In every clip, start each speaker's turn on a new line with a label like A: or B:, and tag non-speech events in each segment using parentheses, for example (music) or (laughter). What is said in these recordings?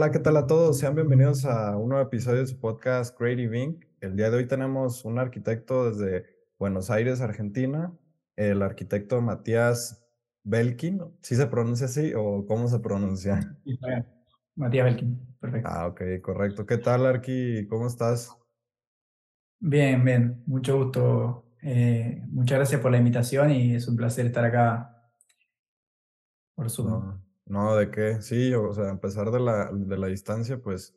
A: Hola, ¿qué tal a todos? Sean bienvenidos a un nuevo episodio de su podcast Creative Inc. El día de hoy tenemos un arquitecto desde Buenos Aires, Argentina, el arquitecto Matías Belkin. ¿Sí se pronuncia así o cómo se pronuncia?
B: Matías Belkin, perfecto.
A: Ah, ok, correcto. ¿Qué tal, Arqui? ¿Cómo estás?
B: Bien, bien, mucho gusto. Eh, muchas gracias por la invitación y es un placer estar acá por Zoom.
A: No, no, ¿de qué? Sí, o sea, a pesar de la, de la distancia, pues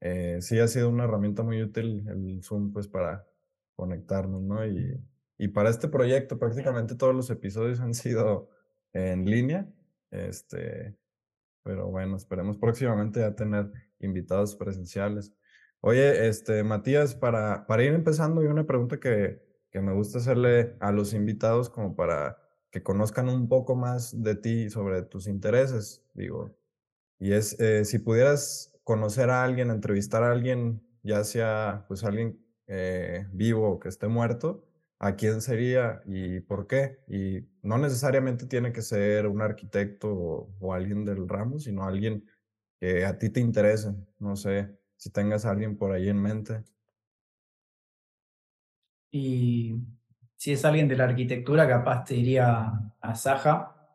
A: eh, sí ha sido una herramienta muy útil el Zoom, pues para conectarnos, ¿no? Y, y para este proyecto prácticamente todos los episodios han sido en línea, este, pero bueno, esperemos próximamente ya tener invitados presenciales. Oye, este, Matías, para, para ir empezando, hay una pregunta que, que me gusta hacerle a los invitados como para que conozcan un poco más de ti sobre tus intereses, digo. Y es, eh, si pudieras conocer a alguien, entrevistar a alguien, ya sea pues alguien eh, vivo o que esté muerto, ¿a quién sería y por qué? Y no necesariamente tiene que ser un arquitecto o, alguien del ramo, sino alguien que a ti te interese, no sé, si tengas alguien por ahí en mente.
B: Y si es alguien de la arquitectura, capaz te iría a Saja,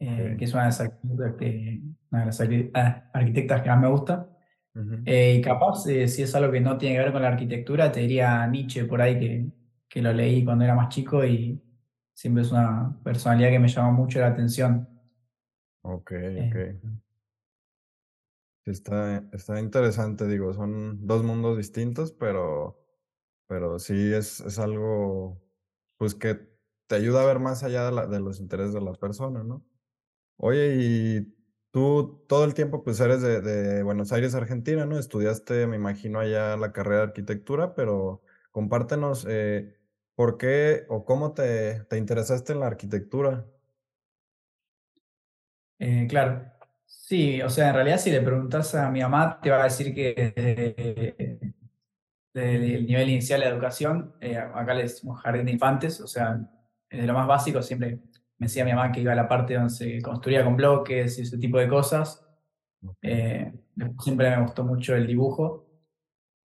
B: eh, que es una de las arquitectas que, una de las ah, arquitectas que más me gusta. Eh, y capaz, eh, si es algo que no tiene que ver con la arquitectura, te diría a Nietzsche por ahí, que, que lo leí cuando era más chico y siempre es una personalidad que me llama mucho la atención.
A: Ok, ok. Está, está interesante, digo, son dos mundos distintos, pero, pero sí es, es algo, pues que te ayuda a ver más allá de, la, de los intereses de la persona, ¿no? Oye, y tú todo el tiempo pues eres de, Buenos Aires, Argentina, ¿no? Estudiaste, me imagino, allá la carrera de arquitectura, pero compártenos eh, por qué o cómo te, te interesaste en la arquitectura.
B: Eh, claro, Sí, o sea, en realidad si le preguntas a mi mamá, te va a decir que desde, el nivel inicial de educación, eh, acá le decimos jardín de infantes, o sea, desde lo más básico siempre me decía mi mamá que iba a la parte donde se construía con bloques y ese tipo de cosas. Eh, siempre me gustó mucho el dibujo.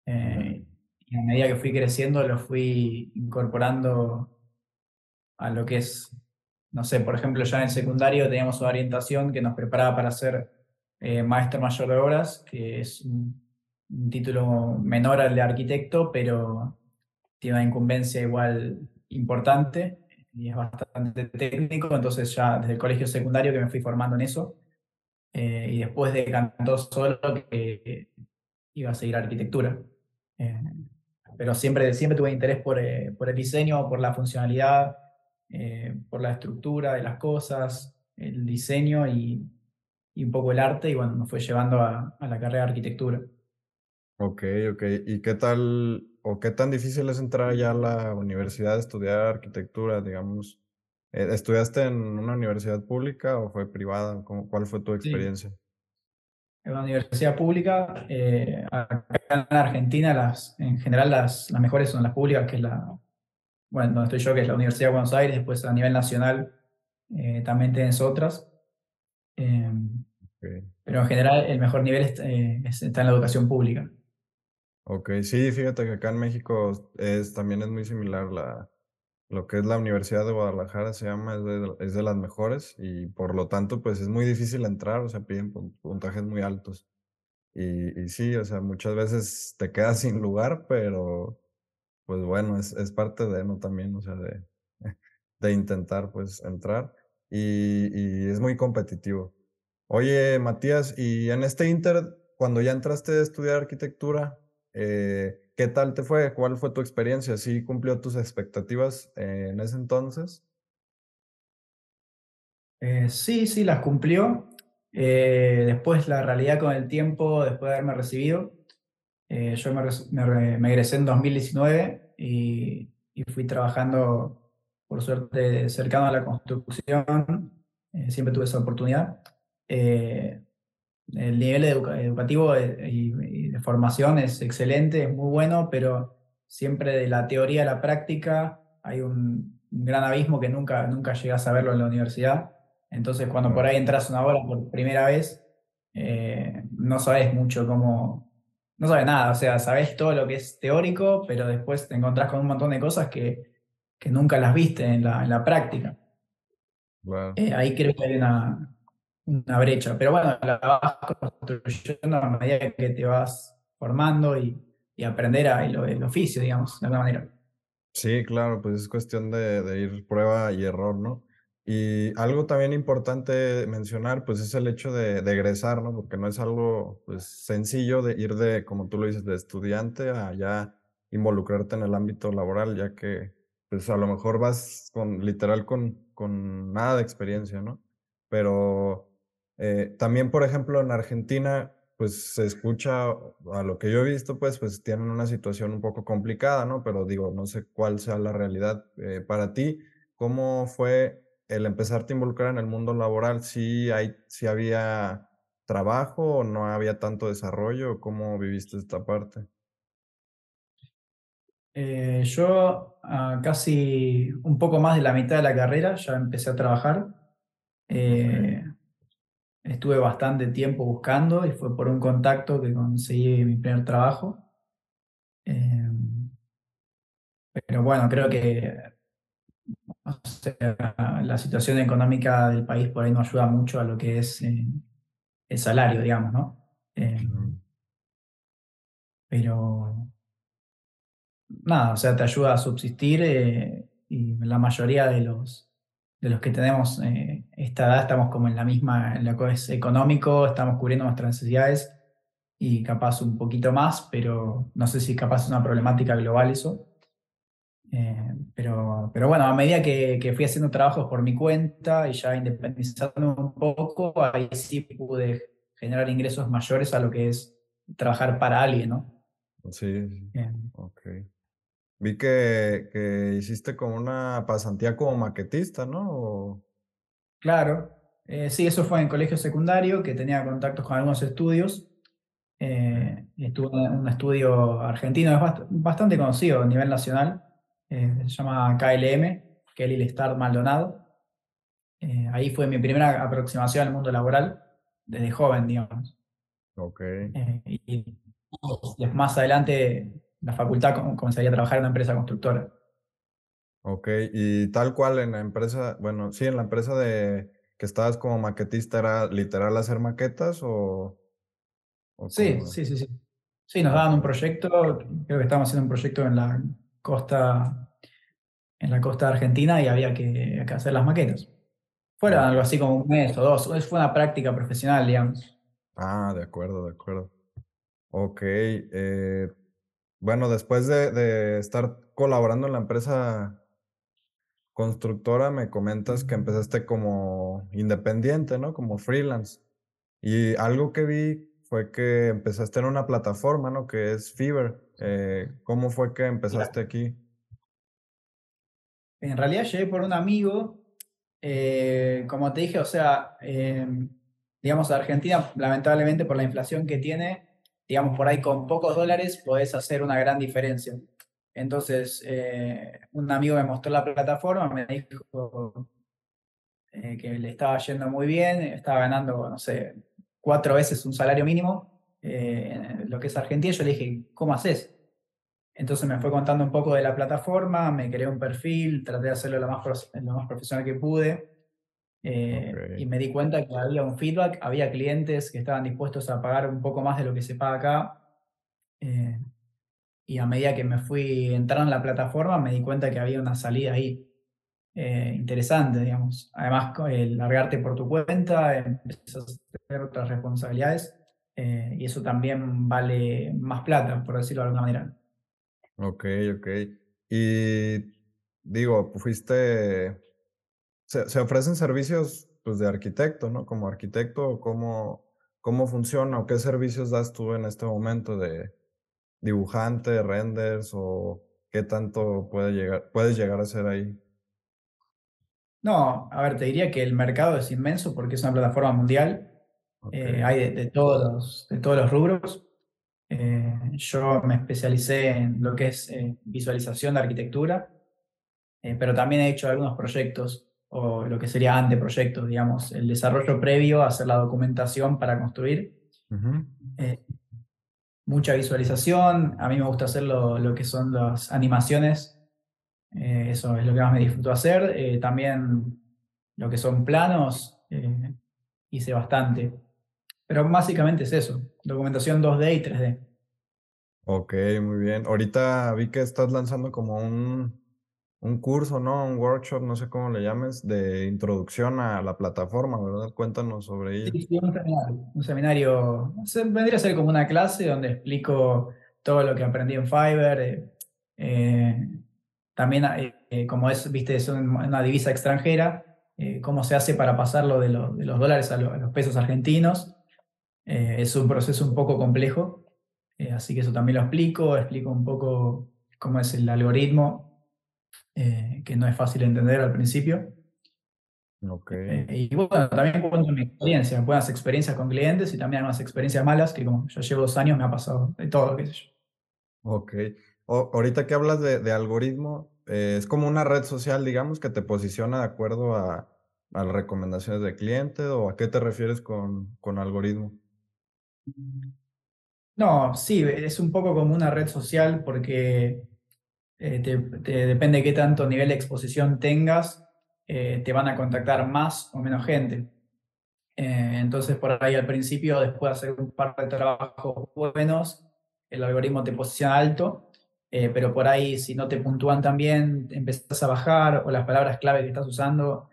B: Eh, y a medida que fui creciendo lo fui incorporando a lo que es no sé, por ejemplo, ya en el secundario teníamos una orientación que nos preparaba para ser eh, maestro mayor de obras, que es un, título menor al de arquitecto, pero tiene una incumbencia igual importante y es bastante técnico, entonces ya desde el colegio secundario que me fui formando en eso, eh, y después de Cantó Solo que iba a seguir arquitectura. Eh, pero siempre, siempre tuve interés por, por el diseño, por la funcionalidad, eh, por la estructura de las cosas, el diseño y, y, un poco el arte, y bueno, me fue llevando a, a, la carrera de arquitectura.
A: Ok, ok. ¿Y qué tal o qué tan difícil es entrar ya a la universidad a estudiar arquitectura, digamos? Eh, ¿Estudiaste en una universidad pública o fue privada? ¿Cómo, ¿Cuál fue tu experiencia?
B: Sí. En una universidad pública, eh, acá en Argentina, las, en general las, las mejores son las públicas, que es la, bueno, donde estoy yo, que es la Universidad de Buenos Aires, después a nivel nacional eh, también tienes otras. Eh, Pero en general el mejor nivel está en la educación pública.
A: Ok, sí, fíjate que acá en México es, también es muy similar la, lo que es la Universidad de Guadalajara, se llama, es de, es de las mejores y por lo tanto pues es muy difícil entrar, o sea, piden puntajes muy altos. Y, y sí, o sea, muchas veces te quedas sin lugar, pero pues bueno, es, es parte de, ¿no? También, o sea, de, (laughs) de intentar pues entrar y, y, es muy competitivo. Oye, Matías, y en este Inter, cuando ya entraste a estudiar arquitectura, eh, ¿qué tal te fue? ¿Cuál fue tu experiencia? ¿Sí cumplió tus expectativas eh, en ese entonces?
B: Eh, sí, sí, las cumplió. Eh, después la realidad con el tiempo, después de haberme recibido, eh, yo me, me, me, egresé en 2019 y, y, fui trabajando, por suerte, cercano a la construcción. Eh, siempre tuve esa oportunidad. Eh, el nivel educa educativo y, y, de formación es excelente, es muy bueno, pero siempre de la teoría a la práctica hay un, un gran abismo que nunca, nunca llegas a verlo en la universidad. Entonces, cuando por ahí entras una hora por primera vez, eh, no sabes mucho cómo, no sabes nada, o sea, sabes todo lo que es teórico, pero después te encontrás con un montón de cosas que, que nunca las viste en la, en la práctica. Eh, ahí creo que hay una, una brecha, pero bueno, la vas construyendo a medida que te vas formando y, y aprender el, oficio, digamos, de alguna manera.
A: Sí, claro, pues es cuestión de, de, ir prueba y error, ¿no? Y algo también importante mencionar, pues es el hecho de, de, egresar, ¿no? Porque no es algo pues, sencillo de ir de, como tú lo dices, de estudiante a ya involucrarte en el ámbito laboral, ya que pues a lo mejor vas con, literal, con, con nada de experiencia, ¿no? Pero eh, también, por ejemplo, en Argentina, pues se escucha, a lo que yo he visto, pues, pues tienen una situación un poco complicada, ¿no? Pero digo, no sé cuál sea la realidad eh, para ti. ¿Cómo fue el empezarte a involucrar en el mundo laboral? ¿Sí, hay, si había trabajo o no había tanto desarrollo? ¿Cómo viviste esta parte?
B: Eh, yo ah, casi un poco más de la mitad de la carrera ya empecé a trabajar. Eh, estuve bastante tiempo buscando y fue por un contacto que conseguí mi primer trabajo. Eh, pero bueno, creo que la situación económica del país por ahí no ayuda mucho a lo que es el salario, digamos, ¿no? pero nada, o sea, te ayuda a subsistir eh, y la mayoría de los, de los que tenemos eh, esta edad estamos como en la misma, en lo que es económico, estamos cubriendo nuestras necesidades y capaz un poquito más, pero no sé si capaz es una problemática global eso. Eh, pero, pero bueno, a medida que, que, fui haciendo trabajos por mi cuenta y ya independizando un poco, ahí sí pude generar ingresos mayores a lo que es trabajar para alguien, ¿no?
A: Sí, ok. Vi que, que hiciste como una pasantía como maquetista, ¿no?
B: Claro, eh, sí, eso fue en colegio secundario, que tenía contactos con algunos estudios. Eh, estuve en un estudio argentino, es bastante conocido a nivel nacional, eh, se llama KLM, Kelly Star Maldonado. Eh, ahí fue mi primera aproximación al mundo laboral, desde joven, digamos.
A: Ok.
B: y más adelante la facultad comenzaría a trabajar en una empresa constructora.
A: Ok, y tal cual en la empresa, bueno, sí, en la empresa de que estabas como maquetista, ¿era literal hacer maquetas o...?
B: sí, sí, sí, sí. Sí, nos daban un proyecto, creo que estábamos haciendo un proyecto en la costa, en la costa argentina y había que, hacer las maquetas. Fueron algo así como un mes o dos, fue una práctica profesional, digamos.
A: Ah, de acuerdo, de acuerdo. Ok, eh, bueno, después de, estar colaborando en la empresa constructora, me comentas que empezaste como independiente, ¿no? Como freelance. Y algo que vi fue que empezaste en una plataforma, ¿no? Que es Fiverr. Eh, ¿Cómo fue que empezaste aquí?
B: En realidad llegué por un amigo. Eh, como te dije, o sea, em, digamos, Argentina, lamentablemente por la inflación que tiene, digamos, por ahí con pocos dólares podés hacer una gran diferencia. Entonces, eh, un amigo me mostró la plataforma, me dijo eh, que le estaba yendo muy bien, estaba ganando, no sé, cuatro veces un salario mínimo, eh, lo que es Argentina. Yo le dije, ¿cómo haces? Entonces me fue contando un poco de la plataforma, me creé un perfil, traté de hacerlo lo más, lo más profesional que pude. Eh, y me di cuenta que había un feedback, había clientes que estaban dispuestos a pagar un poco más de lo que se paga acá. Eh, y a medida que me fui entrando en la plataforma, me di cuenta que había una salida ahí eh, interesante, digamos. Además, el largarte por tu cuenta, empiezas a tener otras responsabilidades y eso también vale más plata, por decirlo de alguna manera.
A: Ok, ok. Y digo, fuiste se, ofrecen servicios pues, de arquitecto, ¿no? Como arquitecto, ¿cómo, ¿cómo funciona o qué servicios das tú en este momento de dibujante, renders o qué tanto puede llegar, puedes llegar a ser ahí?
B: No, a ver, te diría que el mercado es inmenso porque es una plataforma mundial. Eh, hay de, todos los, de todos los rubros. Eh, yo me especialicé en lo que es eh, visualización de arquitectura, pero también he hecho algunos proyectos o lo que sería anteproyecto, digamos, el desarrollo previo, hacer la documentación para construir. Eh, mucha visualización, a mí me gusta hacer lo, que son las animaciones, eh, eso es lo que más me disfruto hacer. Eh, también lo que son planos, hice bastante. Pero básicamente es eso, documentación 2D y 3D.
A: Ok, muy bien. Ahorita vi que estás lanzando como un, un curso, ¿no? Un workshop, no sé cómo le llames, de introducción a la plataforma, ¿verdad? Cuéntanos sobre ello.
B: Sí, sí, un seminario. Un seminario, vendría a ser como una clase donde explico todo lo que aprendí en Fiverr. Eh, eh, también, eh, como es, viste, es una divisa extranjera, cómo se hace para pasarlo de, de los dólares a, a, los pesos argentinos. es un proceso un poco complejo, así que eso también lo explico, explico un poco cómo es el algoritmo eh, que no es fácil entender al principio.
A: Ok.
B: Eh, y bueno, también cuento mi experiencia, buenas experiencias con clientes y también algunas experiencias malas, que como yo llevo dos años me ha pasado de todo, qué sé yo.
A: Ok. ahorita que hablas de, algoritmo, eh, es como una red social, digamos, que te posiciona de acuerdo a, a las recomendaciones del cliente o a qué te refieres con, con algoritmo?
B: No, sí, es un poco como una red social porque eh, depende de qué tanto nivel de exposición tengas, eh, te van a contactar más o menos gente. Eh, entonces, por ahí al principio, después de hacer un par de trabajos buenos, el algoritmo te posiciona alto, pero por ahí si no te puntúan también, empezás a bajar o las palabras clave que estás usando,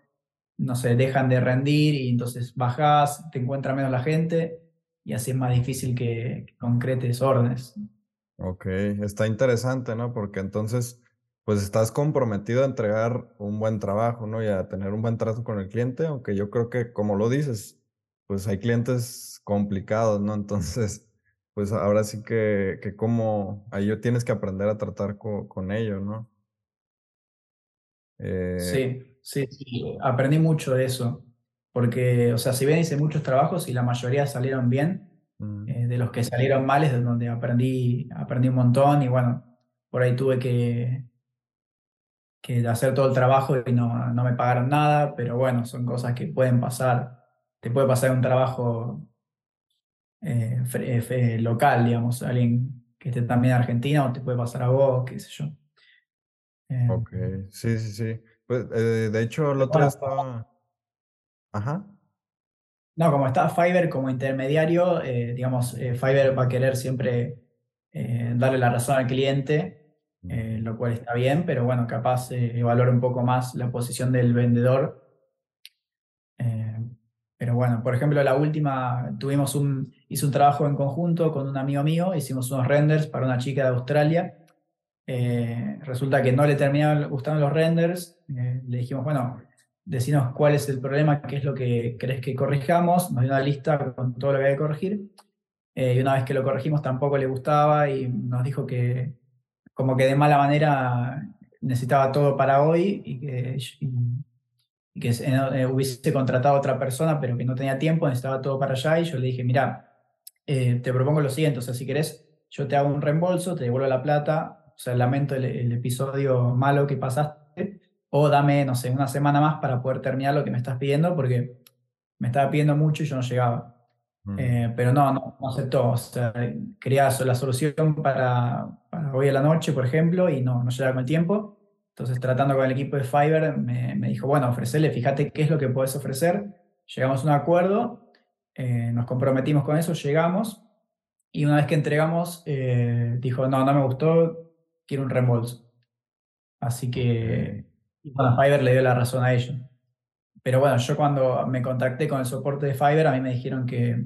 B: no sé, dejan de rendir y entonces bajás, te encuentra menos la gente y así es más difícil que, que concretes órdenes.
A: Ok, está interesante, ¿no? Porque entonces, pues estás comprometido a entregar un buen trabajo, ¿no? Y a tener un buen trato con el cliente, aunque yo creo que, como lo dices, pues hay clientes complicados, ¿no? (laughs) Entonces, pues ahora sí que, que como ahí tienes que aprender a tratar con ellos, ¿no?
B: Eh, sí, sí, sí, aprendí mucho de eso, porque, o sea, si bien hice muchos trabajos y la mayoría salieron bien, eh, de los que salieron males, de donde aprendí, aprendí un montón y bueno, por ahí tuve que, que hacer todo el trabajo y no, no me pagaron nada, pero bueno, son cosas que pueden pasar. Te puede pasar un trabajo eh, eh, local, digamos, alguien que esté también en Argentina o te puede pasar a vos, qué sé yo.
A: ok, sí, sí, sí. Pues, de hecho, el otro estaba... Ajá.
B: No, como está Fiverr como intermediario, eh, digamos, eh, Fiverr va a querer siempre eh, darle la razón al cliente, mm. lo cual está bien, pero bueno, capaz evaluar un poco más la posición del vendedor. pero bueno, por ejemplo, la última, tuvimos un, hice un trabajo en conjunto con un amigo mío, hicimos unos renders para una chica de Australia. resulta que no le terminaron gustando los renders, le dijimos, bueno, decinos cuál es el problema, qué es lo que crees que corrijamos, nos dio una lista con todo lo que hay que corregir, eh, y una vez que lo corregimos tampoco le gustaba y nos dijo que como que de mala manera necesitaba todo para hoy y que, que eh, hubiese contratado a otra persona pero que no tenía tiempo, necesitaba todo para allá y yo le dije, mira, eh, te propongo lo siguiente, o sea, si querés, yo te hago un reembolso, te devuelvo la plata, o sea, lamento el episodio malo que pasaste, o dame, no sé, una semana más para poder terminar lo que me estás pidiendo, porque me estaba pidiendo mucho y yo no llegaba. Mm. Eh, pero no, no, aceptó. O sea, quería la solución para, hoy a la noche, por ejemplo, y no, no llegaba con el tiempo. Entonces, tratando con el equipo de Fiverr, me, me dijo, bueno, ofrecerle, fíjate qué es lo que puedes ofrecer. Llegamos a un acuerdo, eh, nos comprometimos con eso, llegamos, y una vez que entregamos, eh, dijo, no, no me gustó, quiero un reembolso. Así que y bueno, Fiverr le dio la razón a ellos. Pero bueno, yo cuando me contacté con el soporte de Fiverr, a mí me dijeron que,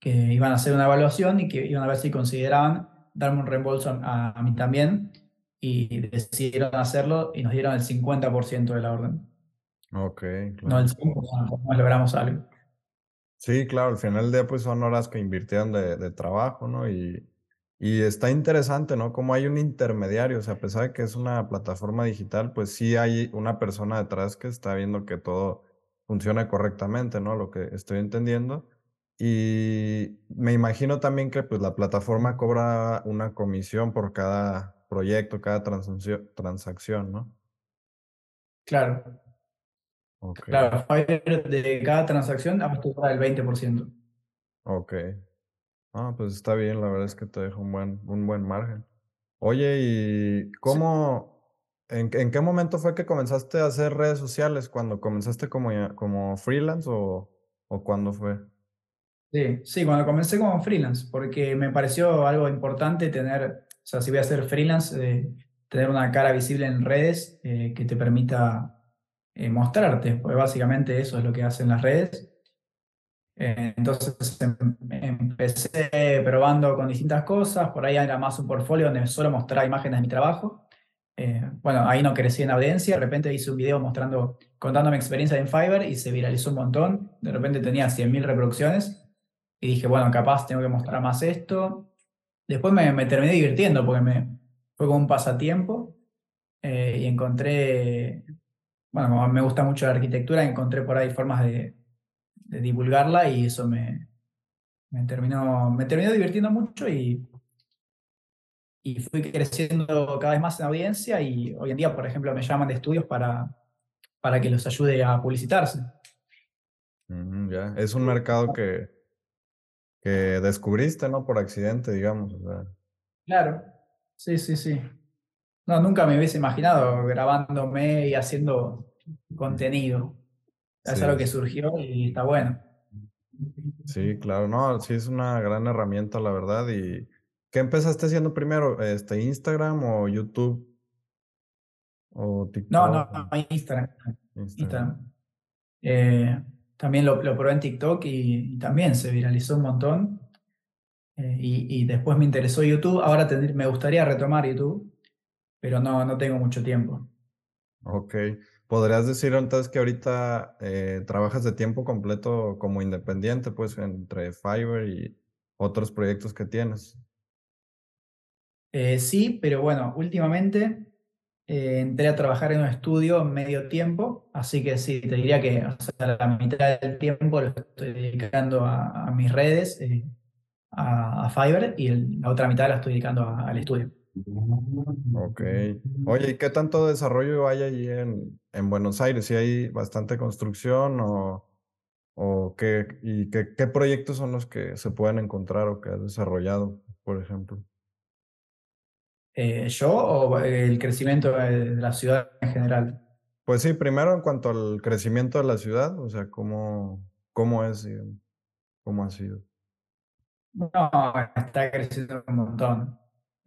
B: que iban a hacer una evaluación y que iban a ver si consideraban darme un reembolso a, mí también. Y decidieron hacerlo y nos dieron el 50% de la orden.
A: Ok,
B: claro. No el 100%, no logramos algo.
A: Sí, claro, al final del día pues son horas que invirtieron de, de trabajo, ¿no? Y, y está interesante, ¿no? Como hay un intermediario, o sea, a pesar de que es una plataforma digital, pues sí hay una persona detrás que está viendo que todo funciona correctamente, ¿no? Lo que estoy entendiendo. Y me imagino también que pues la plataforma cobra una comisión por cada proyecto, cada transacción, ¿no?
B: Claro.
A: Ok,
B: Claro, de cada transacción a el 20%.
A: ok. Ah, pues está bien, la verdad es que te deja un buen, un buen margen. Oye, ¿y
B: Sí,
A: cómo, en, en qué momento fue que comenzaste a hacer redes sociales? ¿Cuando comenzaste como, como freelance o, o cuándo fue?
B: sí, sí, cuando comencé como freelance, porque me pareció algo importante tener, o sea, si voy a ser freelance, eh, tener una cara visible en redes eh, que te permita eh, mostrarte, porque básicamente eso es lo que hacen las redes. Eh, entonces em- empecé probando con distintas cosas, por ahí era más un portfolio donde solo mostraba imágenes de mi trabajo. Eh, bueno, ahí no crecí en audiencia, de repente hice un video mostrando, contando mi experiencia en Fiverr y se viralizó un montón, de repente tenía 100.000 reproducciones y dije, bueno, capaz tengo que mostrar más esto. Después me, me terminé divirtiendo porque me, fue como un pasatiempo eh, y encontré, bueno, como me gusta mucho la arquitectura, encontré por ahí formas de, de divulgarla y eso me, me terminó, me terminó divirtiendo mucho y, y fui creciendo cada vez más en audiencia y hoy en día, por ejemplo, me llaman de estudios para, para que los ayude a publicitarse.
A: Mm, ya, es un mercado que, que descubriste, ¿no? Por accidente, digamos. O sea,
B: Claro, sí, sí, sí. No, nunca me hubiese imaginado grabándome y haciendo contenido. Es algo
A: sí,
B: que surgió y está bueno.
A: sí, claro, no, sí es una gran herramienta, la verdad. ¿Y qué empezaste haciendo primero? Este, Instagram o YouTube o
B: No,
A: TikTok?
B: no, no, Instagram.
A: Instagram.
B: Instagram. Eh, también lo, lo probé en TikTok y, y también se viralizó un montón. Eh, y, y después me interesó YouTube. Ahora tendr- me gustaría retomar YouTube, pero no, no tengo mucho tiempo.
A: Ok. ¿Podrías decir entonces que ahorita eh, trabajas de tiempo completo como independiente, pues entre Fiverr y otros proyectos que tienes?
B: Eh, sí, pero bueno, últimamente eh, entré a trabajar en un estudio medio tiempo, así que sí, te diría que la mitad del tiempo lo estoy dedicando a, mis redes, a, Fiverr, y la otra mitad la estoy dedicando al estudio.
A: Ok. Oye, ¿y qué tanto desarrollo hay allí en, en Buenos Aires? ¿Si hay bastante construcción o, o qué, y qué, qué proyectos son los que se pueden encontrar o que has desarrollado, por ejemplo?
B: Eh, ¿yo o el crecimiento de, la ciudad en general?
A: Pues sí, primero en cuanto al crecimiento de la ciudad, o sea, cómo, cómo es, cómo ha sido.
B: No, está creciendo un montón,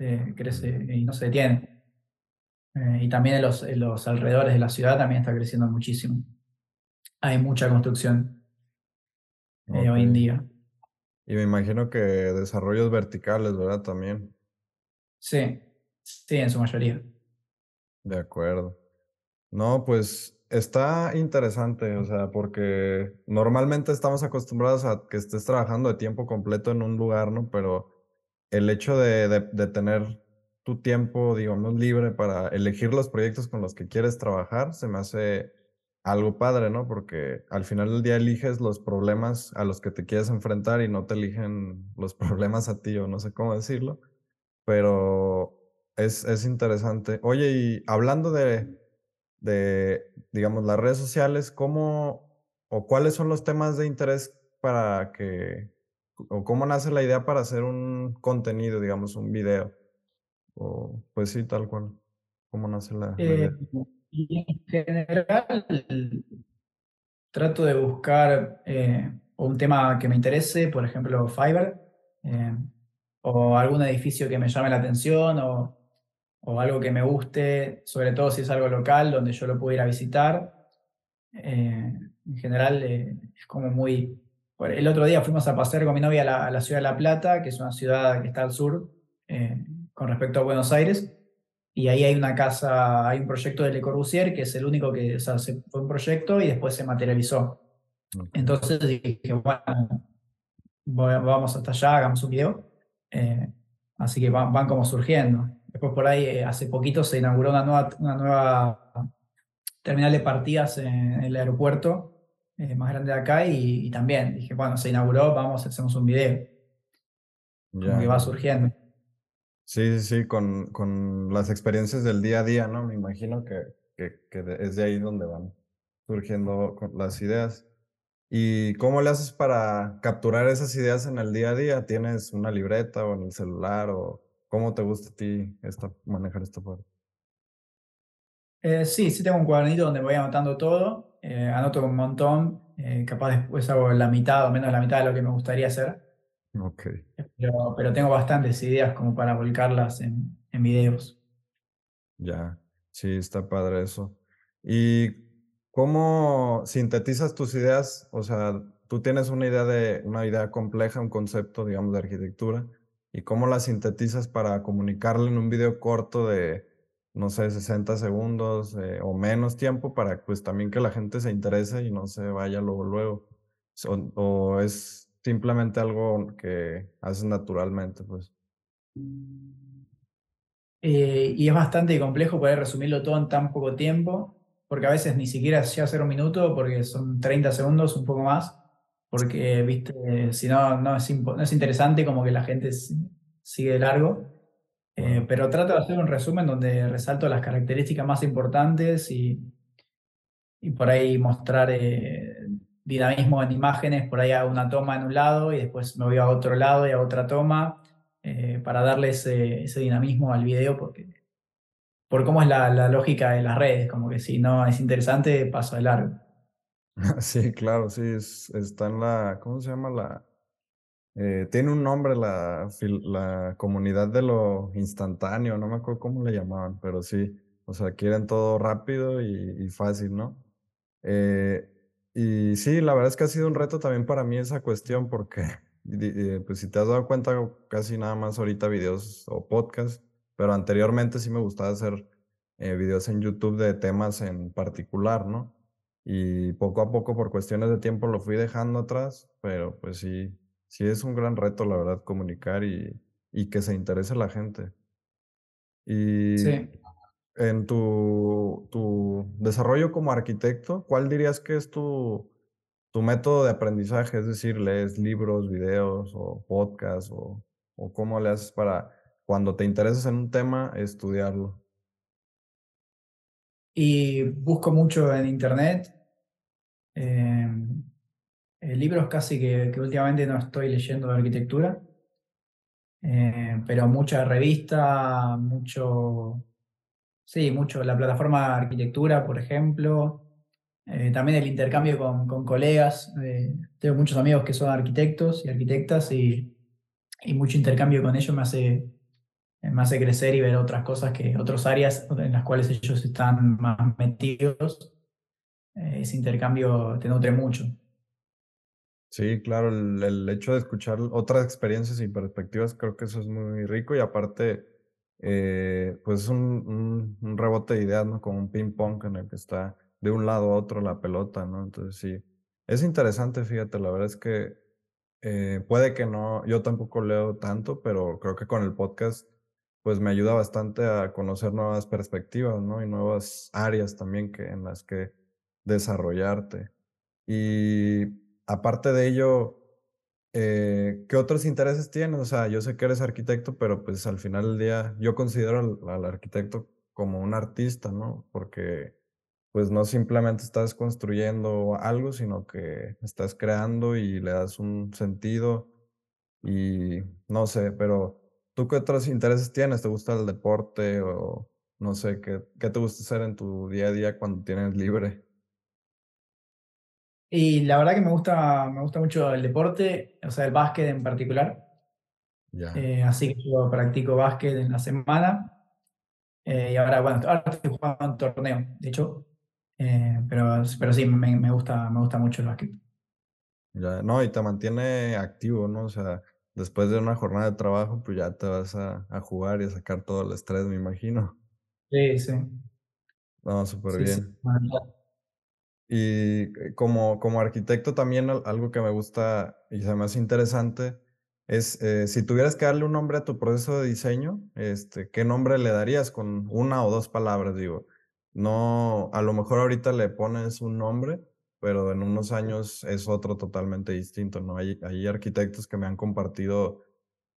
B: eh, crece y no se detiene. Eh, y también en los, en los alrededores de la ciudad también está creciendo muchísimo. Hay mucha construcción eh, hoy en día.
A: Y me imagino que desarrollos verticales, ¿verdad? También.
B: Sí, sí, en su mayoría.
A: De acuerdo. No, pues está interesante, o sea, porque normalmente estamos acostumbrados a que estés trabajando de tiempo completo en un lugar, ¿no? Pero el hecho de, de, tener tu tiempo, digamos, libre para elegir los proyectos con los que quieres trabajar, se me hace algo padre, ¿no? Porque al final del día eliges los problemas a los que te quieres enfrentar y no te eligen los (laughs) problemas a ti, o no sé cómo decirlo, pero es, es interesante. Oye, y hablando de de, digamos, las redes sociales, ¿cómo o cuáles son los temas de interés para que, o cómo nace la idea para hacer un contenido, digamos, un video? O, pues sí, tal cual, ¿cómo nace la, la
B: Eh,
A: idea?
B: en general trato de buscar eh, un tema que me interese, por ejemplo, Fiverr, eh, o algún edificio que me llame la atención, o, o algo que me guste, sobre todo si es algo local, donde yo lo puedo ir a visitar. Eh, en general eh, es como muy... El otro día fuimos a pasear con mi novia a la, a la ciudad de La Plata, que es una ciudad que está al sur eh, con respecto a Buenos Aires, y ahí hay una casa, hay un proyecto de Le Corbusier, que es el único que, o sea, se- fue un proyecto y después se materializó. Entonces dije, bueno, vamos hasta allá, hagamos un video. Eh, así que van, van como surgiendo. Después por ahí, eh, hace poquito se inauguró una nueva, una nueva terminal de partidas en el aeropuerto eh, más grande de acá y, y también dije, bueno, se inauguró, vamos, hacemos un video, como
A: ya,
B: que va surgiendo.
A: Sí, sí, sí, con, con las experiencias del día a día, ¿no? Me imagino que, que, que es de ahí donde van. surgiendo las ideas. ¿Y cómo le haces para capturar esas ideas en el día a día? ¿Tienes una libreta o en el celular o cómo te gusta a ti esta, manejar esta parte?
B: Eh, sí, sí tengo un cuadernito donde voy anotando todo, eh, anoto un montón, eh, capaz después hago la mitad o menos la mitad de lo que me gustaría hacer,
A: Ok.
B: pero, pero tengo bastantes ideas como para volcarlas en, en videos.
A: Ya, sí, está padre eso. ¿Y cómo sintetizas tus ideas? O sea, tú tienes una idea de una idea compleja, un concepto, digamos, de arquitectura, ¿y cómo la sintetizas para comunicarla en un video corto de, no sé, 60 segundos eh, o menos tiempo para pues también que la gente se interese y no se vaya luego luego? O, es simplemente algo que haces naturalmente, pues.
B: Eh, y es bastante complejo poder resumirlo todo en tan poco tiempo, porque a veces ni siquiera llega a ser un minuto, porque son 30 segundos, un poco más, porque, viste, si no, no es, interesante como que la gente sigue largo. Eh, pero trato de hacer un resumen donde resalto las características más importantes y, y por ahí mostrar eh, dinamismo en imágenes, por ahí hago una toma en un lado y después me voy a otro lado y a otra toma eh, para darle ese, ese, dinamismo al video, porque por cómo es la, la, lógica de las redes, como que si no es interesante, paso de largo. (laughs)
A: Sí, claro, sí, es, está en la, ¿cómo se llama? La, eh, tiene un nombre la, la comunidad de lo instantáneo, no me acuerdo cómo le llamaban, pero sí, o sea, quieren todo rápido y, y fácil, ¿no? Eh, y sí, la verdad es que ha sido un reto también para mí esa cuestión, porque (laughs) pues si te has dado cuenta, casi nada más ahorita videos o podcasts, pero anteriormente sí me gustaba hacer eh, videos en YouTube de temas en particular, ¿no? Y poco a poco, por cuestiones de tiempo, lo fui dejando atrás, pero pues sí, sí es un gran reto, la verdad, comunicar y, y que se interese la gente. Y
B: sí.
A: en tu, tu desarrollo como arquitecto, ¿cuál dirías que es tu, tu método de aprendizaje? Es decir, ¿lees libros, videos o podcasts o, o cómo le haces para cuando te intereses en un tema estudiarlo?
B: Y busco mucho en internet. Eh, libros casi que, que, últimamente no estoy leyendo de arquitectura, eh, pero mucha revista, mucho, sí, mucho la plataforma de arquitectura, por ejemplo. Eh, también el intercambio con, con colegas. Eh, tengo muchos amigos que son arquitectos y arquitectas y, y mucho intercambio con ellos me hace, me hace crecer y ver otras cosas, que otras áreas en las cuales ellos están más metidos. ese intercambio te nutre mucho.
A: Sí, claro, el, hecho de escuchar otras experiencias y perspectivas, creo que eso es muy rico y aparte, eh, pues es un, un, rebote de ideas, ¿no? Como un ping pong en el que está de un lado a otro la pelota, ¿no? Entonces sí, es interesante, fíjate, la verdad es que eh, puede que no, yo tampoco leo tanto, pero creo que con el podcast, pues me ayuda bastante a conocer nuevas perspectivas, ¿no? Y nuevas áreas también que, en las que desarrollarte. Y aparte de ello, eh, ¿qué otros intereses tienes? O sea, yo sé que eres arquitecto, pero pues al final del día yo considero al, al, arquitecto como un artista, ¿no? Porque pues no simplemente estás construyendo algo, sino que estás creando y le das un sentido y no sé, pero ¿tú qué otros intereses tienes? ¿Te gusta el deporte o no sé, qué, qué te gusta hacer en tu día a día cuando tienes libre?
B: Y la verdad que me gusta, me gusta mucho el deporte, o sea, el básquet en particular. Eh, así que yo practico básquet en la semana. Eh, y ahora, bueno, ahora estoy jugando un torneo, de hecho. Eh, pero, pero sí, me, me, gusta, me gusta mucho el básquet.
A: Ya, no, y te mantiene activo, ¿no? O sea, después de una jornada de trabajo, pues ya te vas a, a jugar y a sacar todo el estrés, me imagino.
B: Sí, sí.
A: No, súper
B: Sí, sí.
A: bien.
B: Bueno,
A: Y eh, como, como arquitecto también al- algo que me gusta y se me hace interesante es eh, si tuvieras que darle un nombre a tu proceso de diseño, este, ¿qué nombre le darías con una o dos palabras? Digo, no, a lo mejor ahorita le pones un nombre, pero en unos años es otro totalmente distinto, ¿no? Hay, hay arquitectos que me han compartido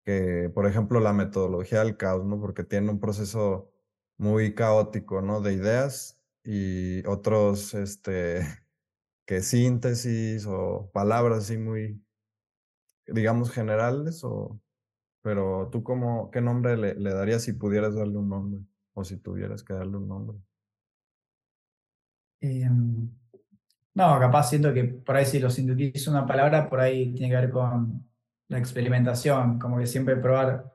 A: que, por ejemplo, la metodología del caos, ¿no? Porque tiene un proceso muy caótico, ¿no? De ideas y otros, este, (laughs) que síntesis o palabras así muy, digamos, generales o, pero tú cómo, ¿qué nombre le, darías si pudieras darle un nombre o si tuvieras que darle un nombre?
B: Em, no, capaz siento que por ahí si lo sintetizo una palabra, por ahí tiene que ver con la experimentación, como que siempre probar,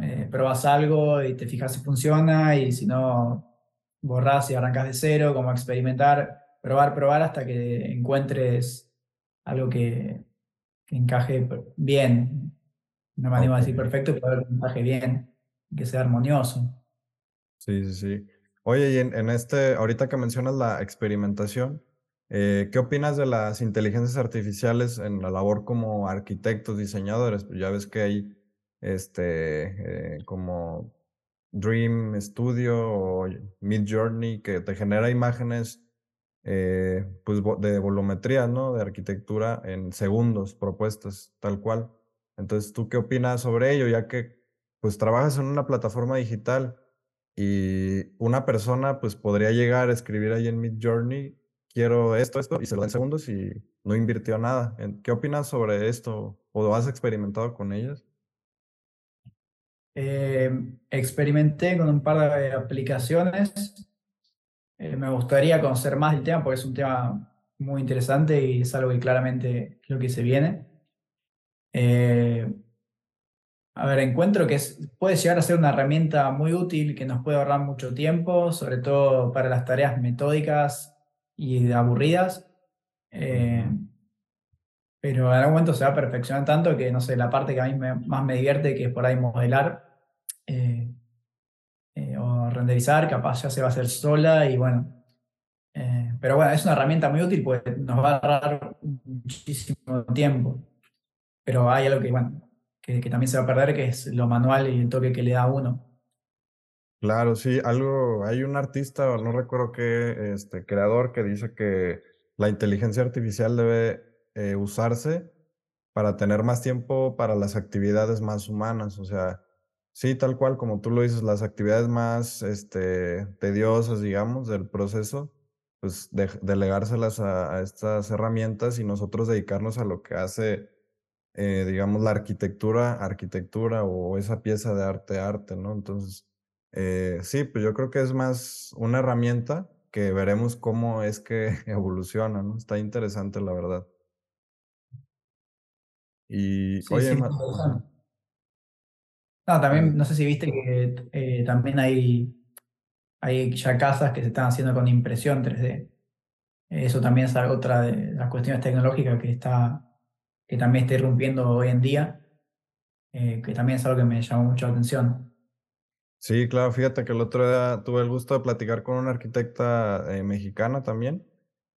B: eh, probas algo y te fijas si funciona y si no, borrás y arrancas de cero, como experimentar, probar, probar hasta que encuentres algo que, que encaje bien. No me animo a decir perfecto, pero que encaje bien, que sea armonioso.
A: Sí, sí, sí. Oye, y en, en este, ahorita que mencionas la experimentación, eh, ¿qué opinas de las inteligencias artificiales en la labor como arquitectos, diseñadores? Pues ya ves que hay este, eh, como Dream Studio o Midjourney que te genera imágenes eh, pues de volumetría, ¿no? De arquitectura en segundos propuestas, tal cual. Entonces, ¿tú qué opinas sobre ello? Ya que pues trabajas en una plataforma digital y una persona pues podría llegar a escribir ahí en Midjourney, quiero esto, esto, y se lo da en segundos y no invirtió nada. ¿Qué opinas sobre esto? ¿O has experimentado con ellas?
B: Eh, experimenté con un par de aplicaciones. Eh, me gustaría conocer más del tema porque es un tema muy interesante y es algo que claramente creo que se viene. Eh, a ver, encuentro que es- puede llegar a ser una herramienta muy útil que nos puede ahorrar mucho tiempo, sobre todo para las tareas metódicas y aburridas. Eh, pero en algún momento se va a perfeccionar tanto que, no sé, la parte que a mí me- más me divierte, que es por ahí modelar eh, eh, o renderizar, capaz ya se va a hacer sola y bueno. eh, pero bueno, es una herramienta muy útil porque nos va a ahorrar muchísimo tiempo. Pero hay algo que, bueno, que, que también se va a perder, que es lo manual y el toque que le da uno.
A: Claro, sí, algo, hay un artista, no recuerdo qué, este, creador que dice que la inteligencia artificial debe eh, usarse para tener más tiempo para las actividades más humanas, o sea, sí, tal cual como tú lo dices, las actividades más, este, tediosas, digamos, del proceso, pues de- delegárselas a, a estas herramientas y nosotros dedicarnos a lo que hace, eh, digamos, la arquitectura, arquitectura o esa pieza de arte, arte, ¿no? Entonces... Eh, sí, pues yo creo que es más una herramienta que veremos cómo es que (laughs) evoluciona, ¿no? Está interesante, la verdad. Y
B: Sí,
A: oye,
B: sí, muy
A: Ma- ajá,
B: interesante. No, también, no sé si viste que eh, también hay, hay ya casas que se están haciendo con impresión 3D. Eso también es otra de las cuestiones tecnológicas que está, que también está irrumpiendo hoy en día, eh, que también es algo que me llamó mucho la atención.
A: sí, claro, fíjate que el otro día tuve el gusto de platicar con una arquitecta eh, mexicana también,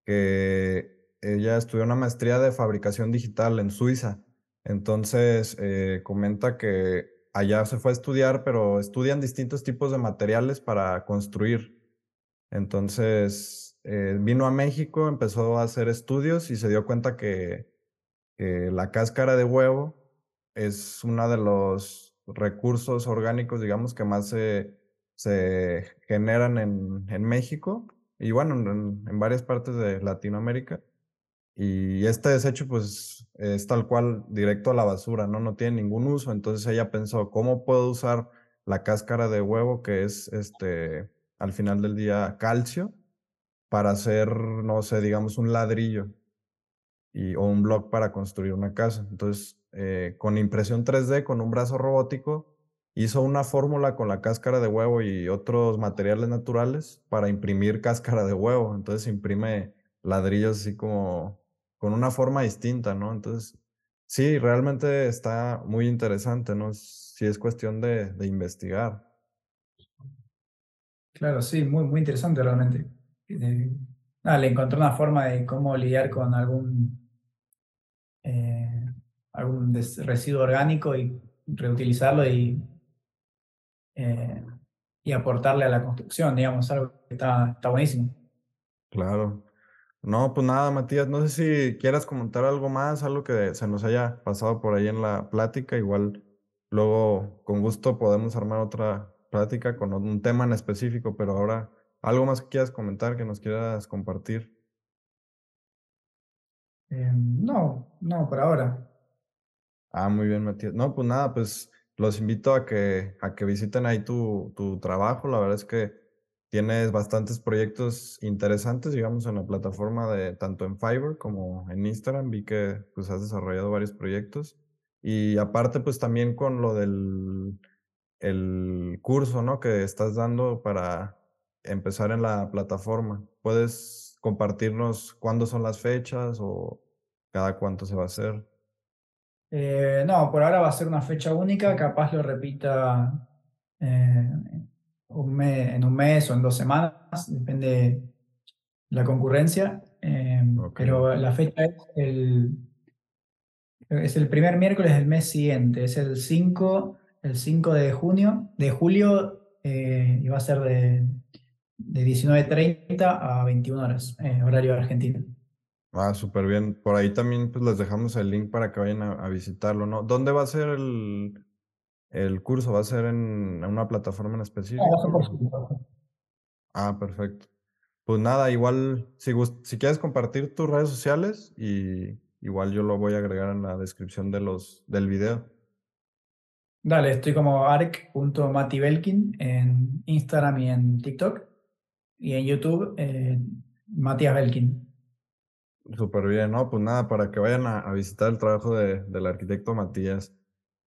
A: que ella estudió una maestría de fabricación digital en Suiza. Entonces, eh, comenta que allá se fue a estudiar, pero estudian distintos tipos de materiales para construir. Entonces, eh, vino a México, empezó a hacer estudios y se dio cuenta que, la cáscara de huevo es uno de los recursos orgánicos, digamos, que más se, generan en, México y bueno, en, en varias partes de Latinoamérica. Y este desecho, pues, es tal cual directo a la basura, ¿no? No tiene ningún uso. Entonces ella pensó, ¿cómo puedo usar la cáscara de huevo, que es, este, al final del día, calcio, para hacer, no sé, digamos, un ladrillo y, o un block para construir una casa? Entonces, eh, con impresión 3D, con un brazo robótico, hizo una fórmula con la cáscara de huevo y otros materiales naturales para imprimir (laughs) cáscara de huevo. Entonces imprime ladrillos así como con una forma distinta, ¿no? Entonces, sí, realmente está muy interesante, ¿no? Sí es cuestión de, de investigar.
B: Claro, sí, muy, muy interesante realmente. Eh, nada, le encontré una forma de cómo lidiar con algún, eh, algún residuo orgánico y reutilizarlo y, eh, y aportarle a la construcción, digamos, algo que está, está buenísimo.
A: Claro. No, pues nada, Matías, no sé si quieras comentar algo más, algo que se nos haya pasado por ahí en la plática. Igual luego con gusto podemos armar otra plática con un tema en específico, pero ahora ¿Algo más que quieras comentar, que nos quieras compartir?
B: Eh, no, no, por ahora.
A: Ah, muy bien, Matías. No, pues nada, pues los invito a que, a que visiten ahí tu, tu trabajo. La verdad es que tienes bastantes proyectos interesantes, digamos, en la plataforma de tanto en Fiverr como en Instagram. Vi que pues has desarrollado varios proyectos. Y aparte, pues también con lo del el curso, ¿no? Que estás dando para empezar en la plataforma. ¿Puedes compartirnos cuándo son las fechas o cada cuánto se va a hacer?
B: Eh, no, por ahora va a ser una fecha única, capaz lo repita eh, un mes, en un mes o en dos semanas, depende de la concurrencia. eh,
A: Ok.
B: Pero la fecha es el, es el primer miércoles del mes siguiente, es el 5, el 5 de junio, de julio, eh, y va a ser de, de 19.30 a 21 horas, eh, horario argentino.
A: Ah, súper bien. Por ahí también pues les dejamos el link para que vayan a, a visitarlo, ¿no? ¿Dónde va a ser el, el curso? ¿Va a ser en una plataforma en específico? Ah, perfecto. Pues nada, igual, si quieres compartir tus redes sociales, y igual yo lo voy a agregar en la descripción de los, del video.
B: Dale, estoy como arc.matibelkin en Instagram y en TikTok. Y en YouTube, eh, Matías Belkin.
A: Súper bien, ¿no? Pues nada, para que vayan a, a visitar el trabajo de- del arquitecto Matías.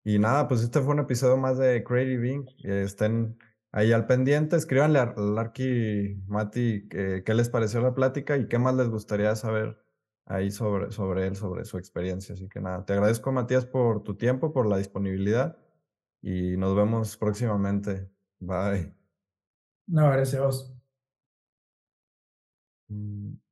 A: Y nada, pues este fue un episodio más de Creative Inc. Eh, Estén ahí al pendiente, escríbanle al al Arqui Mati eh, qué les pareció la plática y qué más les gustaría saber ahí sobre, sobre él, sobre su experiencia. Así que nada, te agradezco Matías por tu tiempo, por la disponibilidad y nos vemos próximamente. Bye.
B: No, gracias a vos.
A: Mm.